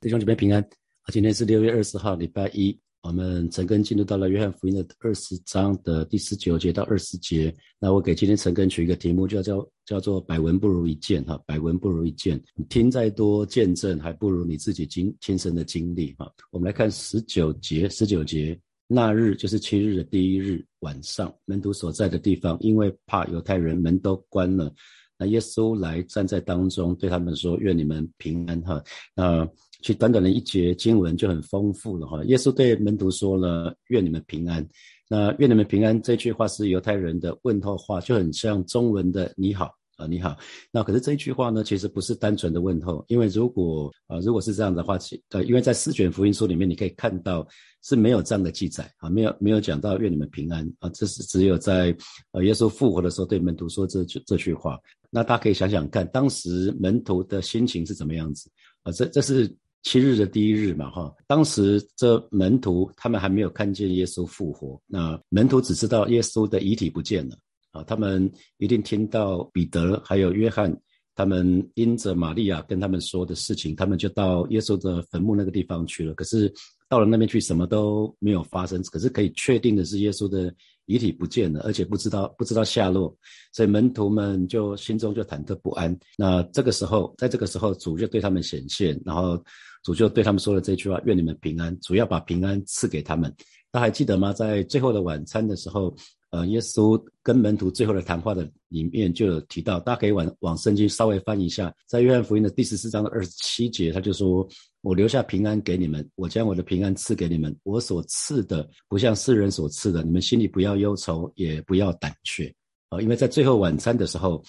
弟兄姐妹平安啊！今天是六月二十号，礼拜一。我们陈根进入到了约翰福音的二十章的第十九节到二十节。那我给今天陈根取一个题目，叫叫叫做“百闻不如一见”哈，“百闻不如一见”。你听再多见证，还不如你自己经亲身的经历哈。我们来看十九节，十九节那日就是七日的第一日晚上，门徒所在的地方，因为怕犹太人，门都关了。那耶稣来站在当中，对他们说：“愿你们平安！”哈，那其实短短的一节经文就很丰富了哈。耶稣对门徒说了：“愿你们平安。”那“愿你们平安”这句话是犹太人的问候话，就很像中文的“你好”啊，“你好”。那可是这一句话呢，其实不是单纯的问候，因为如果啊，如果是这样的话，其呃，因为在四卷福音书里面，你可以看到是没有这样的记载啊，没有没有讲到“愿你们平安”啊，这是只有在呃耶稣复活的时候对门徒说这句这句话。那大家可以想想看，当时门徒的心情是怎么样子啊？这这是七日的第一日嘛，哈。当时这门徒他们还没有看见耶稣复活，那门徒只知道耶稣的遗体不见了啊。他们一定听到彼得还有约翰他们因着玛利亚跟他们说的事情，他们就到耶稣的坟墓那个地方去了。可是到了那边去，什么都没有发生。可是可以确定的是，耶稣的。遗体不见了，而且不知道不知道下落，所以门徒们就心中就忐忑不安。那这个时候，在这个时候，主就对他们显现，然后主就对他们说了这句话：“愿你们平安。”主要把平安赐给他们。大家还记得吗？在最后的晚餐的时候。呃，耶稣跟门徒最后的谈话的里面就有提到，大家可以往往圣经稍微翻一下，在约翰福音的第十四章的二十七节，他就说：“我留下平安给你们，我将我的平安赐给你们，我所赐的不像世人所赐的，你们心里不要忧愁，也不要胆怯。”啊，因为在最后晚餐的时候，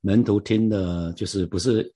门徒听的就是不是。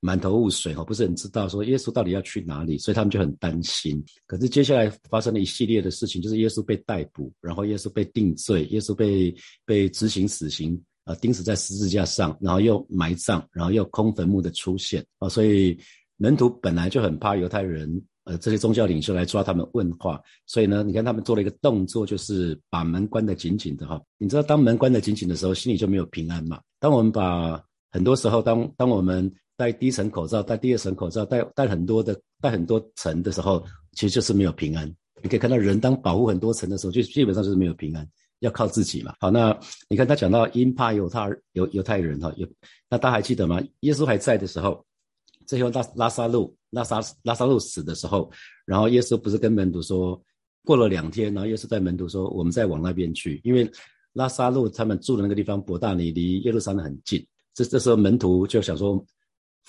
满头雾水哈，不是很知道说耶稣到底要去哪里，所以他们就很担心。可是接下来发生了一系列的事情，就是耶稣被逮捕，然后耶稣被定罪，耶稣被被执行死刑，啊，钉死在十字架上，然后又埋葬，然后又空坟墓的出现啊，所以门徒本来就很怕犹太人，呃，这些宗教领袖来抓他们问话，所以呢，你看他们做了一个动作，就是把门关得紧紧的哈。你知道，当门关得紧紧的时候，心里就没有平安嘛。当我们把很多时候，当当我们戴第一层口罩，戴第二层口罩，戴戴很多的戴很多层的时候，其实就是没有平安。你可以看到，人当保护很多层的时候，就基本上就是没有平安，要靠自己嘛。好，那你看他讲到因怕犹太犹犹太人哈，有那大家还记得吗？耶稣还在的时候，最后拉拉萨路拉萨拉萨路死的时候，然后耶稣不是跟门徒说，过了两天，然后耶稣在门徒说，我们再往那边去，因为拉萨路他们住的那个地方伯大尼离耶路撒冷很近。这这时候门徒就想说。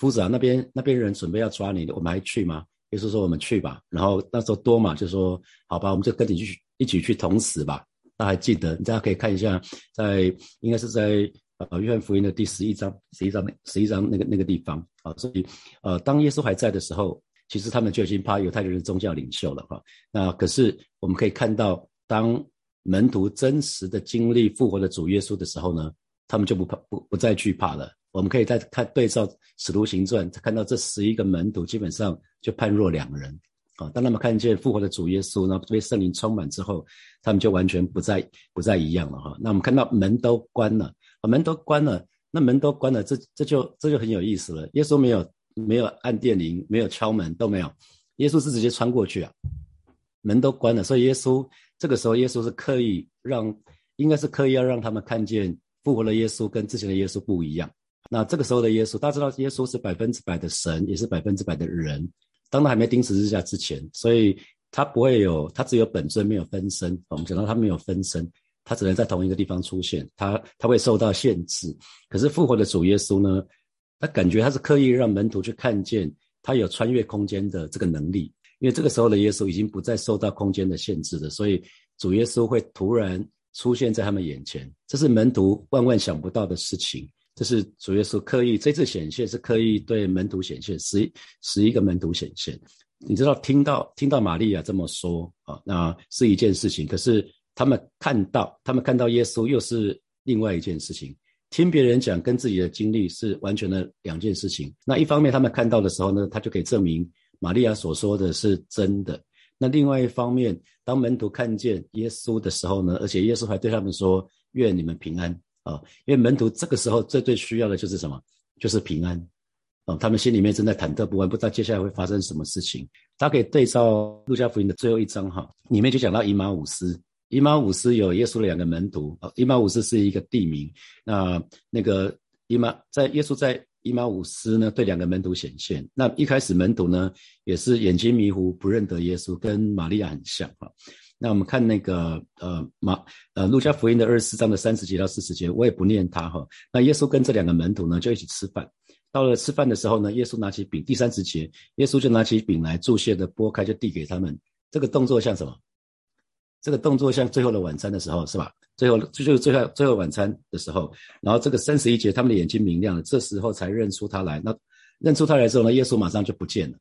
夫子啊，那边那边人准备要抓你，我们还去吗？耶稣说：“我们去吧。”然后那时候多马就说：“好吧，我们就跟你去一起去同死吧。”大家还记得？大家可以看一下，在应该是在呃约翰福音的第十一章、十一章、十一章那个那个地方啊。所以呃，当耶稣还在的时候，其实他们就已经怕犹太人的宗教领袖了哈。那可是我们可以看到，当门徒真实的经历复活的主耶稣的时候呢，他们就不怕不不再惧怕了。我们可以再看对照《使徒行传》，看到这十一个门徒基本上就判若两人啊。当他们看见复活的主耶稣呢，被圣灵充满之后，他们就完全不再不再一样了哈。那我们看到门都关了，啊，门都关了，那门都关了，这这就这就很有意思了。耶稣没有没有按电铃，没有敲门，都没有，耶稣是直接穿过去啊，门都关了，所以耶稣这个时候耶稣是刻意让，应该是刻意要让他们看见复活的耶稣跟之前的耶稣不一样。那这个时候的耶稣，大家知道耶稣是百分之百的神，也是百分之百的人。当他还没钉十字架之前，所以他不会有，他只有本尊，没有分身。我们讲到他没有分身，他只能在同一个地方出现，他他会受到限制。可是复活的主耶稣呢，他感觉他是刻意让门徒去看见他有穿越空间的这个能力，因为这个时候的耶稣已经不再受到空间的限制了，所以主耶稣会突然出现在他们眼前，这是门徒万万想不到的事情。这是主耶稣刻意这次显现是刻意对门徒显现，十十一个门徒显现。你知道听到听到玛利亚这么说啊，那是一件事情。可是他们看到他们看到耶稣又是另外一件事情。听别人讲跟自己的经历是完全的两件事情。那一方面他们看到的时候呢，他就可以证明玛利亚所说的是真的。那另外一方面，当门徒看见耶稣的时候呢，而且耶稣还对他们说：“愿你们平安。”啊，因为门徒这个时候最最需要的就是什么？就是平安。啊，他们心里面正在忐忑不安，不知道接下来会发生什么事情。大家可以对照路加福音的最后一章哈，里面就讲到以马五斯，以马五斯有耶稣的两个门徒，啊，以马五斯是一个地名。那那个以马在耶稣在以马五斯呢，对两个门徒显现。那一开始门徒呢，也是眼睛迷糊，不认得耶稣，跟玛利亚很像哈。那我们看那个呃马呃路加福音的二十四章的三十节到四十节，我也不念它哈。那耶稣跟这两个门徒呢就一起吃饭，到了吃饭的时候呢，耶稣拿起饼，第三十节，耶稣就拿起饼来注谢的拨开就递给他们。这个动作像什么？这个动作像最后的晚餐的时候是吧？最后就就是最后最后晚餐的时候，然后这个三十一节，他们的眼睛明亮了，这时候才认出他来。那认出他来之后呢，耶稣马上就不见了。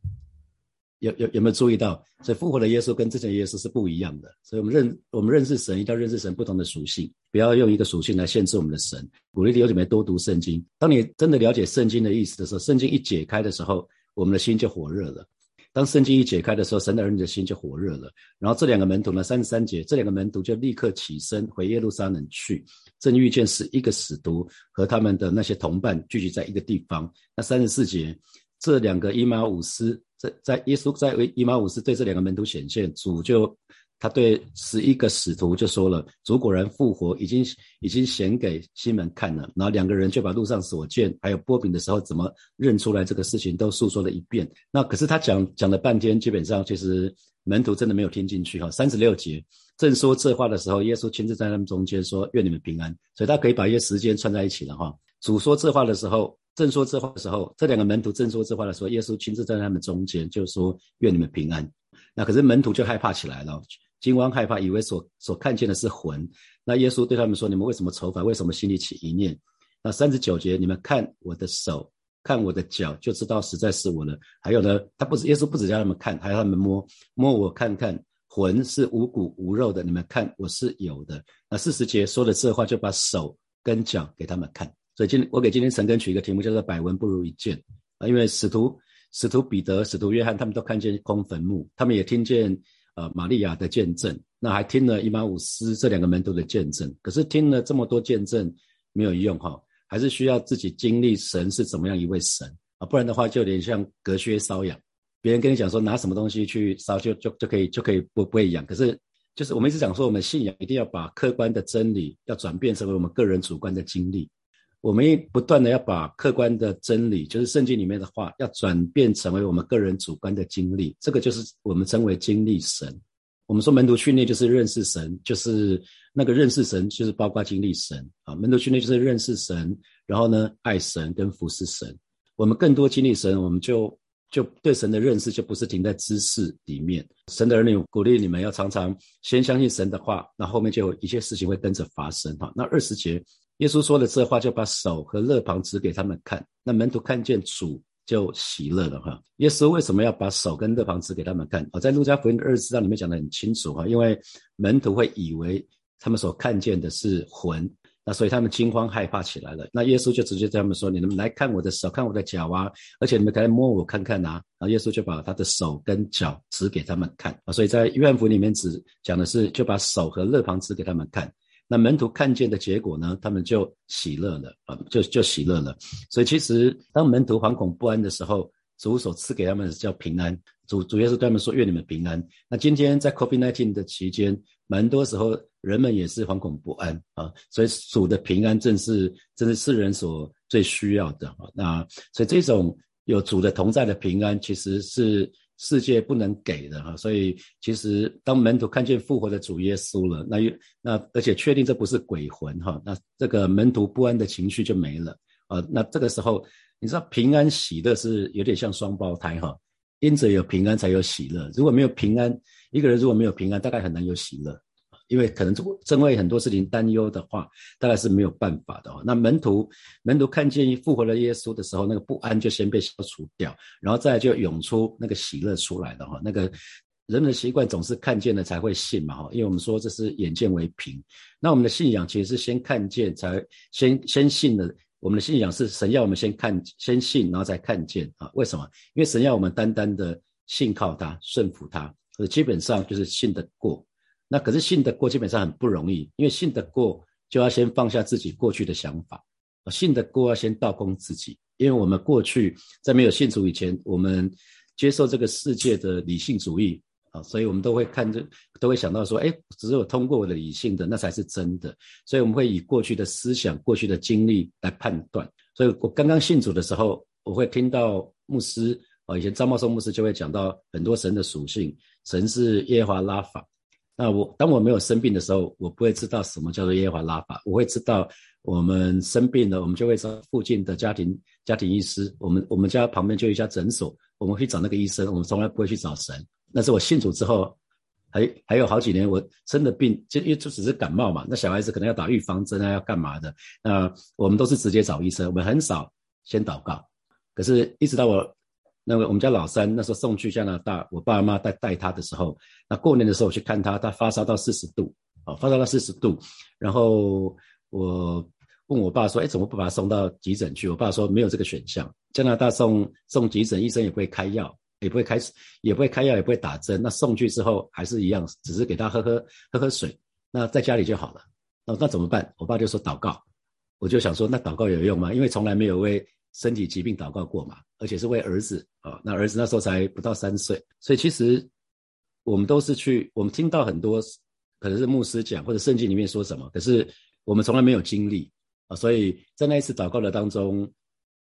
有有有没有注意到？所以复活的耶稣跟之前耶稣是不一样的。所以我们认我们认识神，一定要认识神不同的属性，不要用一个属性来限制我们的神。鼓励弟兄姊妹多读圣经。当你真的了解圣经的意思的时候，圣经一解开的时候，我们的心就火热了。当圣经一解开的时候，神的儿女的心就火热了。然后这两个门徒呢，三十三节，这两个门徒就立刻起身回耶路撒冷去，正遇见是一个使徒和他们的那些同伴聚集在一个地方。那三十四节，这两个伊玛五斯。在在耶稣在为伊玛五斯对这两个门徒显现，主就他对十一个使徒就说了，主果然复活，已经已经显给西门看了。然后两个人就把路上所见还有波饼的时候怎么认出来这个事情都诉说了一遍。那可是他讲讲了半天，基本上其实门徒真的没有听进去哈。三十六节正说这话的时候，耶稣亲自在他们中间说：“愿你们平安。”所以他可以把一些时间串在一起了哈。主说这话的时候。正说这话的时候，这两个门徒正说这话的时候，耶稣亲自站在他们中间，就说：“愿你们平安。”那可是门徒就害怕起来了，惊慌害怕，以为所所看见的是魂。那耶稣对他们说：“你们为什么愁烦？为什么心里起疑念？”那三十九节，你们看我的手，看我的脚，就知道实在是我了。还有呢，他不止耶稣不止叫他们看，还要他们摸摸我看看，魂是无骨无肉的，你们看我是有的。那四十节说了这话，就把手跟脚给他们看。所以今我给今天陈根取一个题目，叫做“百闻不如一见”啊，因为使徒使徒彼得、使徒约翰他们都看见空坟墓，他们也听见呃玛利亚的见证，那还听了伊玛五斯这两个门徒的见证。可是听了这么多见证没有用哈，还是需要自己经历神是怎么样一位神啊，不然的话就有点像隔靴搔痒。别人跟你讲说拿什么东西去烧就就就可以就可以不不会痒，可是就是我们一直讲说我们信仰一定要把客观的真理要转变成为我们个人主观的经历。我们不断的要把客观的真理，就是圣经里面的话，要转变成为我们个人主观的经历。这个就是我们称为经历神。我们说门徒训练就是认识神，就是那个认识神，就是包括经历神啊。门徒训练就是认识神，然后呢，爱神跟服侍神。我们更多经历神，我们就就对神的认识就不是停在知识里面。神的儿女鼓励你们要常常先相信神的话，那后面就有一些事情会跟着发生哈。那二十节。耶稣说了这话，就把手和肋旁指给他们看。那门徒看见主就喜乐了哈。耶稣为什么要把手跟肋旁指给他们看？我在路加福音的二十四章里面讲得很清楚哈，因为门徒会以为他们所看见的是魂，那所以他们惊慌害怕起来了。那耶稣就直接对他们说：“你们来看我的手，看我的脚啊，而且你们可以摸我看看呐。”然后耶稣就把他的手跟脚指给他们看啊。所以在约翰福音里面只讲的是就把手和肋旁指给他们看。那门徒看见的结果呢？他们就喜乐了啊，就就喜乐了。所以其实当门徒惶恐不安的时候，主所赐给他们叫平安。主主要是对他们说：“愿你们平安。”那今天在 COVID-19 的期间，蛮多时候人们也是惶恐不安啊。所以主的平安正是正是世人所最需要的啊。那所以这种有主的同在的平安，其实是。世界不能给的哈，所以其实当门徒看见复活的主耶稣了，那又那而且确定这不是鬼魂哈，那这个门徒不安的情绪就没了啊。那这个时候，你知道平安喜乐是有点像双胞胎哈，因着有平安才有喜乐，如果没有平安，一个人如果没有平安，大概很难有喜乐。因为可能真为很多事情担忧的话，大概是没有办法的哦。那门徒门徒看见复活了耶稣的时候，那个不安就先被消除掉，然后再就涌出那个喜乐出来的哈。那个人们的习惯总是看见了才会信嘛哈，因为我们说这是眼见为凭。那我们的信仰其实是先看见才先先信的。我们的信仰是神要我们先看先信，然后再看见啊？为什么？因为神要我们单单的信靠他，顺服他，基本上就是信得过。那可是信得过，基本上很不容易，因为信得过就要先放下自己过去的想法，信得过要先倒空自己，因为我们过去在没有信主以前，我们接受这个世界的理性主义啊，所以我们都会看这，都会想到说，哎，只有通过我的理性的，那才是真的。所以我们会以过去的思想、过去的经历来判断。所以我刚刚信主的时候，我会听到牧师啊，以前张茂松牧师就会讲到很多神的属性，神是耶和华拉法。那我当我没有生病的时候，我不会知道什么叫做耶和华拉法，我会知道。我们生病了，我们就会找附近的家庭家庭医师。我们我们家旁边就有一家诊所，我们会找那个医生。我们从来不会去找神。那是我信主之后，还还有好几年，我生的病就因为就只是感冒嘛。那小孩子可能要打预防针啊，要干嘛的？那我们都是直接找医生，我们很少先祷告。可是，一直到我那个我们家老三那时候送去加拿大，我爸妈带带他的时候，那过年的时候我去看他，他发烧到四十度，哦，发烧到四十度，然后。我问我爸说：“哎，怎么不把他送到急诊去？”我爸说：“没有这个选项。加拿大送送急诊，医生也不会开药，也不会开，也不会开药，也不会打针。那送去之后还是一样，只是给他喝喝喝喝水。那在家里就好了。那那怎么办？我爸就说祷告。我就想说，那祷告有用吗？因为从来没有为身体疾病祷告过嘛，而且是为儿子啊。那儿子那时候才不到三岁，所以其实我们都是去，我们听到很多可能是牧师讲或者圣经里面说什么，可是。我们从来没有经历啊，所以在那一次祷告的当中，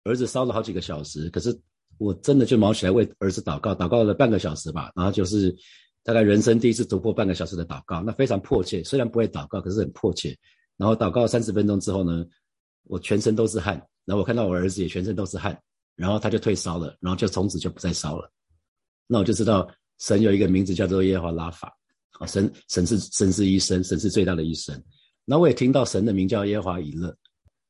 儿子烧了好几个小时，可是我真的就忙起来为儿子祷告，祷告了半个小时吧，然后就是大概人生第一次突破半个小时的祷告，那非常迫切，虽然不会祷告，可是很迫切。然后祷告三十分钟之后呢，我全身都是汗，然后我看到我儿子也全身都是汗，然后他就退烧了，然后就从此就不再烧了。那我就知道神有一个名字叫做耶和华拉法啊，神神是神是医生，神是最大的医生。那我也听到神的名叫耶和华以勒，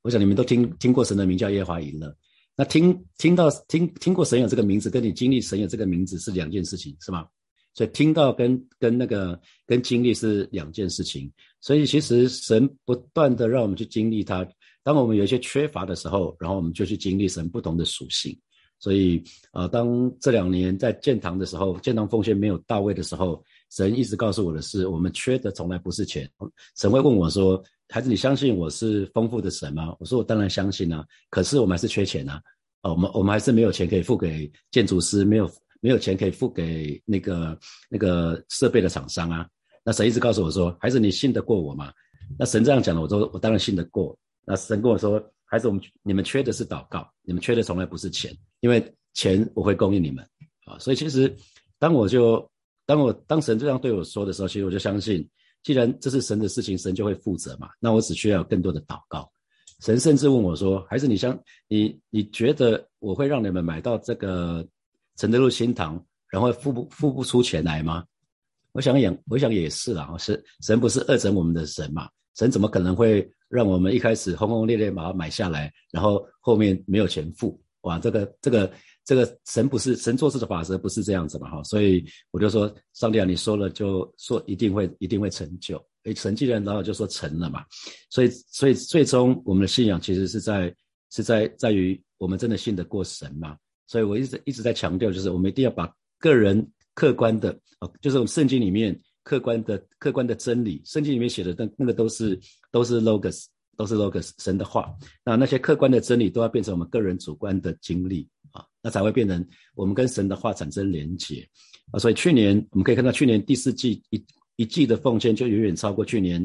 我想你们都听听过神的名叫耶和华以勒。那听听到听听过神有这个名字，跟你经历神有这个名字是两件事情，是吗？所以听到跟跟那个跟经历是两件事情。所以其实神不断的让我们去经历他，当我们有一些缺乏的时候，然后我们就去经历神不同的属性。所以啊，当这两年在建堂的时候，建堂奉献没有到位的时候。神一直告诉我的是，我们缺的从来不是钱。神会问我说：“孩子，你相信我是丰富的神吗？”我说：“我当然相信啊，可是我们还是缺钱啊。哦，我们我们还是没有钱可以付给建筑师，没有没有钱可以付给那个那个设备的厂商啊。那神一直告诉我说：“孩子，你信得过我吗？”那神这样讲了，我说：“我当然信得过。”那神跟我说：“孩子，我们你们缺的是祷告，你们缺的从来不是钱，因为钱我会供应你们啊。”所以其实当我就。当我当神这样对我说的时候，其实我就相信，既然这是神的事情，神就会负责嘛。那我只需要有更多的祷告。神甚至问我说：“还是你相你你觉得我会让你们买到这个承德路新堂，然后付不付不出钱来吗？”我想也我想也是啦。神神不是恶整我们的神嘛？神怎么可能会让我们一开始轰轰烈烈把它买下来，然后后面没有钱付？哇，这个这个。这个神不是神做事的法则不是这样子嘛哈，所以我就说上帝啊，你说了就说一定会一定会成就，诶，神既然然后就说成了嘛，所以所以最终我们的信仰其实是在是在在于我们真的信得过神嘛，所以我一直一直在强调，就是我们一定要把个人客观的哦，就是我们圣经里面客观的客观的真理，圣经里面写的那那个都是都是 logos 都是 logos 神的话，那那些客观的真理都要变成我们个人主观的经历。啊，那才会变成我们跟神的话产生连结啊，所以去年我们可以看到，去年第四季一一季的奉献就远远超过去年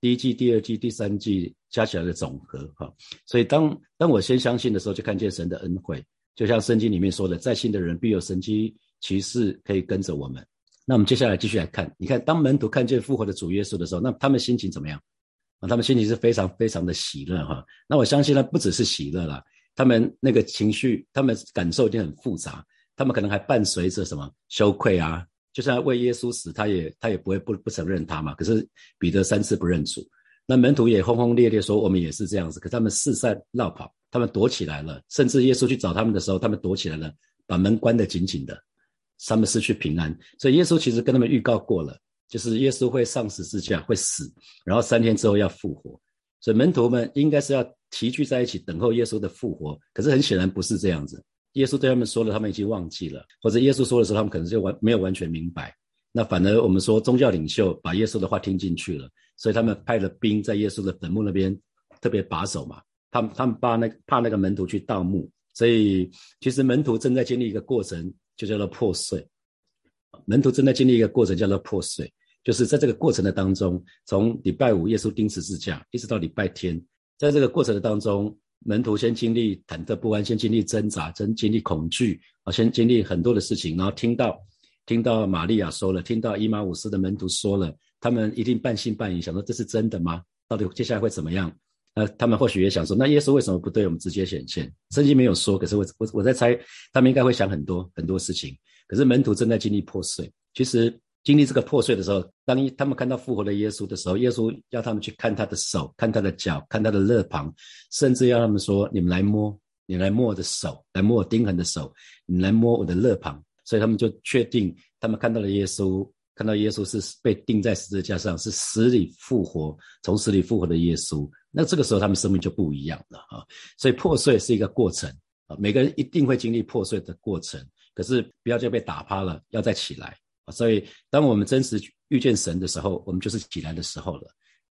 第一季、第二季、第三季加起来的总和哈。所以当当我先相信的时候，就看见神的恩惠，就像圣经里面说的，在信的人必有神机骑士可以跟着我们。那我们接下来继续来看，你看当门徒看见复活的主耶稣的时候，那他们心情怎么样啊？他们心情是非常非常的喜乐哈。那我相信呢，不只是喜乐啦。他们那个情绪，他们感受已经很复杂，他们可能还伴随着什么羞愧啊？就算为耶稣死，他也他也不会不不承认他嘛。可是彼得三次不认主，那门徒也轰轰烈烈说我们也是这样子。可他们四散绕跑，他们躲起来了，甚至耶稣去找他们的时候，他们躲起来了，把门关得紧紧的，他们失去平安。所以耶稣其实跟他们预告过了，就是耶稣会上十字架，会死，然后三天之后要复活。所以门徒们应该是要。齐聚在一起等候耶稣的复活，可是很显然不是这样子。耶稣对他们说了，他们已经忘记了，或者耶稣说的时候，他们可能就完没有完全明白。那反而我们说宗教领袖把耶稣的话听进去了，所以他们派了兵在耶稣的坟墓那边特别把守嘛，他们他们怕那怕那个门徒去盗墓，所以其实门徒正在经历一个过程，就叫做破碎。门徒正在经历一个过程，叫做破碎，就是在这个过程的当中，从礼拜五耶稣钉十字架，一直到礼拜天，在这个过程的当中，门徒先经历忐忑不安，先经历挣扎，真经历恐惧啊，先经历很多的事情，然后听到听到玛利亚说了，听到伊玛五斯的门徒说了，他们一定半信半疑，想说这是真的吗？到底接下来会怎么样？那，他们或许也想说，那耶稣为什么不对我们直接显现？圣经没有说，可是我我我在猜，他们应该会想很多很多事情。可是门徒正在经历破碎。其实经历这个破碎的时候，当他们看到复活的耶稣的时候，耶稣要他们去看他的手，看他的脚，看他的肋旁，甚至要他们说：“你们来摸，你来摸我的手，来摸我钉痕的手，你来摸我的肋旁。”所以他们就确定，他们看到了耶稣，看到耶稣是被钉在十字架上，是死里复活，从死里复活的耶稣。那这个时候他们生命就不一样了啊！所以破碎是一个过程啊，每个人一定会经历破碎的过程。可是不要就被打趴了，要再起来！所以当我们真实遇见神的时候，我们就是起来的时候了。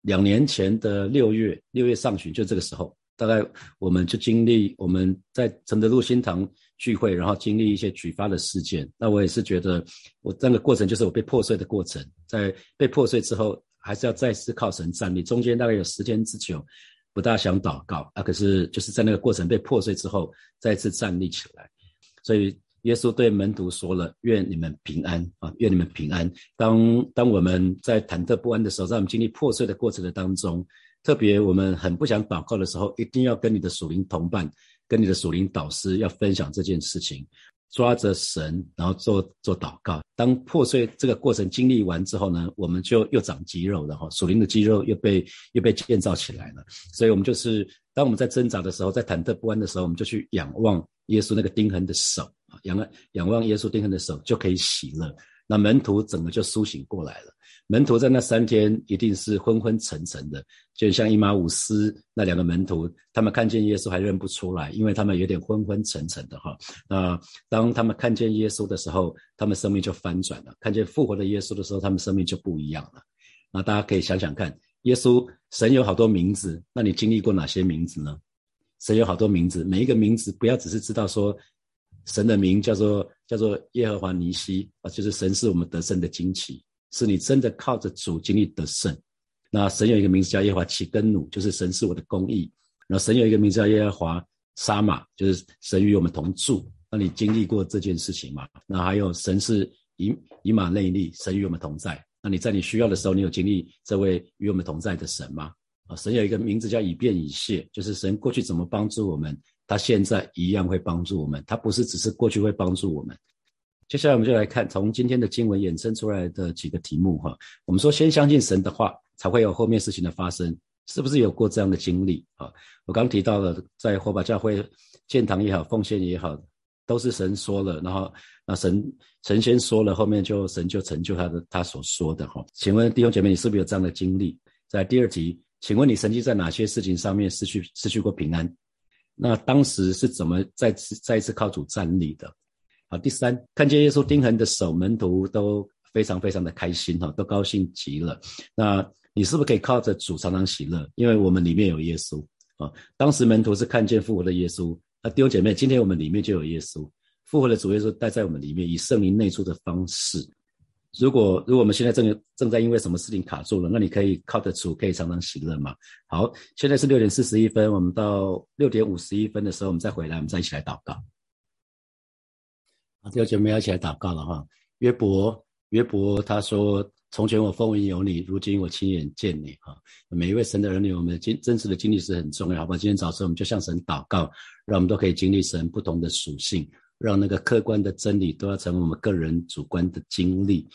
两年前的六月，六月上旬就这个时候，大概我们就经历我们在承德路新堂聚会，然后经历一些举发的事件。那我也是觉得，我那个过程就是我被破碎的过程，在被破碎之后，还是要再次靠神站立。中间大概有十天之久，不大想祷告啊，可是就是在那个过程被破碎之后，再次站立起来，所以。耶稣对门徒说了：“愿你们平安啊！愿你们平安。”当当我们在忐忑不安的时候，在我们经历破碎的过程的当中，特别我们很不想祷告的时候，一定要跟你的属灵同伴、跟你的属灵导师要分享这件事情，抓着神，然后做做祷告。当破碎这个过程经历完之后呢，我们就又长肌肉然后，属灵的肌肉又被又被建造起来了。所以，我们就是当我们在挣扎的时候，在忐忑不安的时候，我们就去仰望耶稣那个钉痕的手。仰仰望耶稣钉痕的手就可以喜乐，那门徒整个就苏醒过来了。门徒在那三天一定是昏昏沉沉的，就像伊玛五斯那两个门徒，他们看见耶稣还认不出来，因为他们有点昏昏沉沉的哈。那当他们看见耶稣的时候，他们生命就翻转了；看见复活的耶稣的时候，他们生命就不一样了。那大家可以想想看，耶稣神有好多名字，那你经历过哪些名字呢？神有好多名字，每一个名字不要只是知道说。神的名叫做叫做耶和华尼西啊，就是神是我们得胜的惊奇，是你真的靠着主经历得胜。那神有一个名字叫耶和华奇根努，就是神是我的公义。然后神有一个名字叫耶和华沙马，就是神与我们同住。那你经历过这件事情吗？那还有神是以以马内利，神与我们同在。那你在你需要的时候，你有经历这位与我们同在的神吗？啊，神有一个名字叫以便以谢，就是神过去怎么帮助我们。他现在一样会帮助我们，他不是只是过去会帮助我们。接下来我们就来看从今天的经文衍生出来的几个题目哈。我们说先相信神的话，才会有后面事情的发生，是不是有过这样的经历啊？我刚提到了，在火把教会建堂也好，奉献也好，都是神说了，然后那神神仙说了，后面就神就成就他的他所说的哈。请问弟兄姐妹，你是不是有这样的经历？在第二题，请问你曾经在哪些事情上面失去失去过平安？那当时是怎么再次再一次靠主站立的？好，第三，看见耶稣钉痕的手，门徒都非常非常的开心哈，都高兴极了。那你是不是可以靠着主常常喜乐？因为我们里面有耶稣啊。当时门徒是看见复活的耶稣，那弟兄姐妹，今天我们里面就有耶稣，复活的主耶稣待在我们里面，以圣灵内住的方式。如果如果我们现在正正在因为什么事情卡住了，那你可以靠得住，可以常常喜乐吗？好，现在是六点四十一分，我们到六点五十一分的时候，我们再回来，我们再一起来祷告。好，弟兄姐妹要一起来祷告了哈。约伯，约伯他说：“从前我风闻有你，如今我亲眼见你。”哈，每一位神的儿女，我们经真实的经历是很重要，好吧？今天早晨我们就向神祷告，让我们都可以经历神不同的属性。让那个客观的真理都要成为我们个人主观的经历。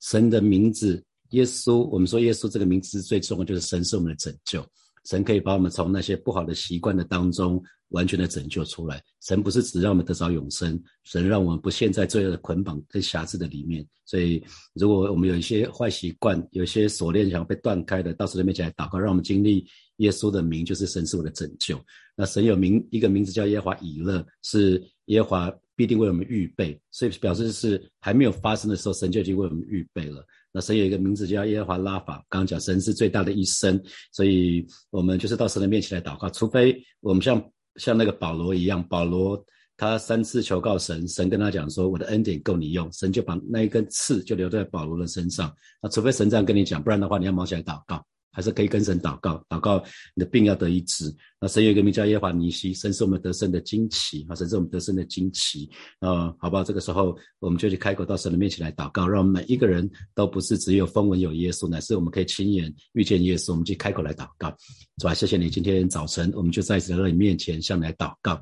神的名字，耶稣，我们说耶稣这个名字最重要，就是神是我们的拯救。神可以把我们从那些不好的习惯的当中完全的拯救出来。神不是只让我们得着永生，神让我们不陷在罪恶的捆绑跟辖制的里面。所以，如果我们有一些坏习惯，有一些锁链想要被断开的，到时候面前来祷告，让我们经历耶稣的名，就是神是我的拯救。那神有名一个名字叫耶华以勒，是耶华。必定为我们预备，所以表示是还没有发生的时候，神就已经为我们预备了。那神有一个名字叫耶和华拉法，刚刚讲神是最大的医生，所以我们就是到神的面前来祷告，除非我们像像那个保罗一样，保罗他三次求告神，神跟他讲说我的恩典够你用，神就把那一根刺就留在保罗的身上。那除非神这样跟你讲，不然的话你要忙起来祷告。还是可以跟神祷告，祷告你的病要得医治。那神有一个名叫耶华尼西，神是我们得胜的惊奇啊，神是我们得胜的惊奇啊，好不好？这个时候我们就去开口到神的面前来祷告，让我们每一个人都不是只有风闻有耶稣，乃是我们可以亲眼遇见耶稣。我们去开口来祷告，主啊，谢谢你今天早晨，我们就在来到你面前向你来祷告，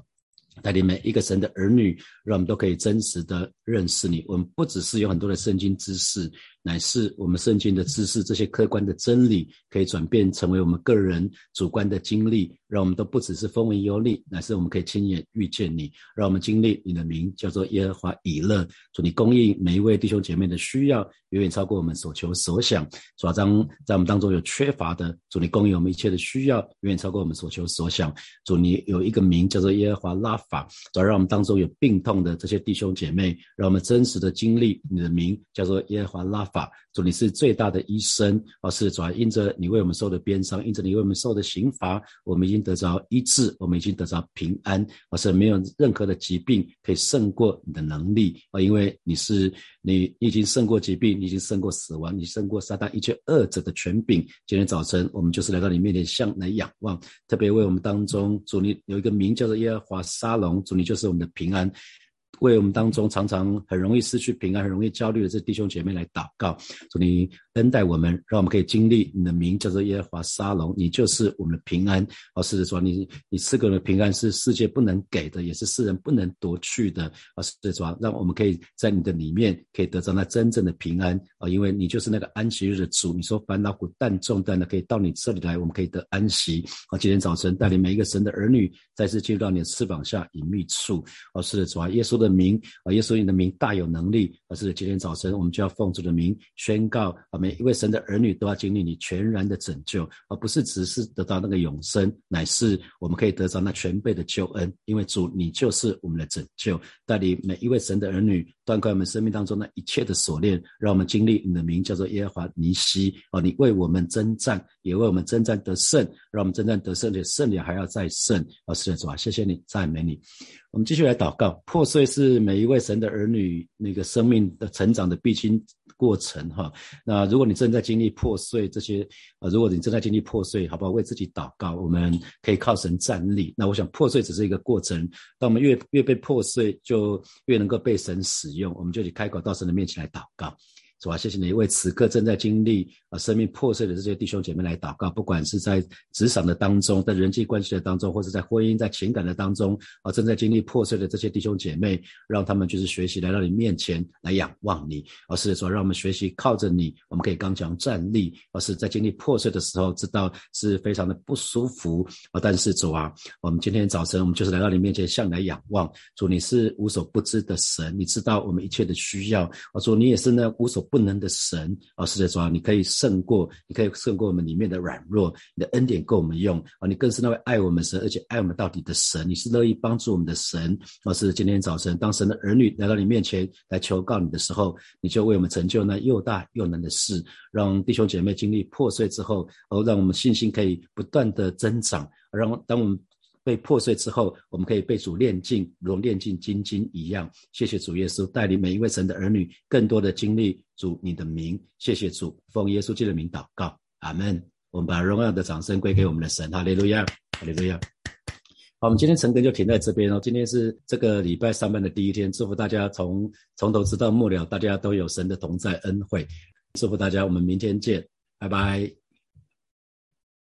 带领每一个神的儿女，让我们都可以真实的认识你。我们不只是有很多的圣经知识。乃是我们圣经的知识，这些客观的真理可以转变成为我们个人主观的经历，让我们都不只是风闻游历，乃是我们可以亲眼遇见你，让我们经历你的名叫做耶和华以勒，祝你供应每一位弟兄姐妹的需要，远远超过我们所求所想。主啊，当在我们当中有缺乏的，祝你供应我们一切的需要，远远超过我们所求所想。祝你有一个名叫做耶和华拉法，主让我们当中有病痛的这些弟兄姐妹，让我们真实的经历你的名叫做耶和华拉法。法，主你是最大的医生，而是主要因着你为我们受的鞭伤，因着你为我们受的刑罚，我们已经得着医治，我们已经得着平安，而是没有任何的疾病可以胜过你的能力啊！因为你是你已经胜过疾病，你已经胜过死亡，你胜过撒旦一切恶者的权柄。今天早晨我们就是来到你面前向来仰望，特别为我们当中主你有一个名叫做耶和华沙龙，主你就是我们的平安。为我们当中常常很容易失去平安、很容易焦虑的这弟兄姐妹来祷告，祝你恩待我们，让我们可以经历你的名叫做耶和华沙龙，你就是我们的平安。哦，是的，主你你赐给我们的平安是世界不能给的，也是世人不能夺去的。哦，是的，主让我们可以在你的里面可以得到那真正的平安。哦，因为你就是那个安息日的主，你说烦恼苦担重担的可以到你这里来，我们可以得安息。哦，今天早晨带领每一个神的儿女再次进入到你的翅膀下隐秘处。哦，是的，主啊耶稣的。名啊，耶稣你的名大有能力，而是的今天早晨我们就要奉主的名宣告啊，每一位神的儿女都要经历你全然的拯救，而不是只是得到那个永生，乃是我们可以得到那全备的救恩，因为主你就是我们的拯救，带领每一位神的儿女断开我们生命当中那一切的锁链，让我们经历你的名叫做耶和华尼西哦，你为我们征战，也为我们征战得胜，让我们征战得胜的胜利还要再胜，哦是的主啊，谢谢你赞美你。我们继续来祷告。破碎是每一位神的儿女那个生命的成长的必经过程，哈。那如果你正在经历破碎这些，呃，如果你正在经历破碎，好不好？为自己祷告，我们可以靠神站立。那我想破碎只是一个过程，当我们越越被破碎，就越能够被神使用。我们就去开口到神的面前来祷告。主啊？谢谢你为此刻正在经历啊生命破碎的这些弟兄姐妹来祷告，不管是在职场的当中，在人际关系的当中，或者在婚姻、在情感的当中啊，正在经历破碎的这些弟兄姐妹，让他们就是学习来到你面前来仰望你，而是说让我们学习靠着你，我们可以刚强站立，而是在经历破碎的时候，知道是非常的不舒服啊。但是主啊，我们今天早晨我们就是来到你面前向来仰望，主你是无所不知的神，你知道我们一切的需要，我说你也是那无所。不能的神啊，是在说你可以胜过，你可以胜过我们里面的软弱，你的恩典够我们用啊，你更是那位爱我们神，而且爱我们到底的神，你是乐意帮助我们的神啊。是今天早晨，当神的儿女来到你面前来求告你的时候，你就为我们成就那又大又难的事，让弟兄姐妹经历破碎之后，哦，让我们信心可以不断的增长，让当我们。被破碎之后，我们可以被主炼净，如炼净金金一样。谢谢主耶稣带领每一位神的儿女更多的经历主你的名。谢谢主，奉耶稣基督的名祷告，阿门。我们把荣耀的掌声归给我们的神，哈利路亚，哈利路亚。好，我们今天晨更就停在这边哦。今天是这个礼拜上班的第一天，祝福大家从从头直到末了，大家都有神的同在恩惠。祝福大家，我们明天见，拜拜。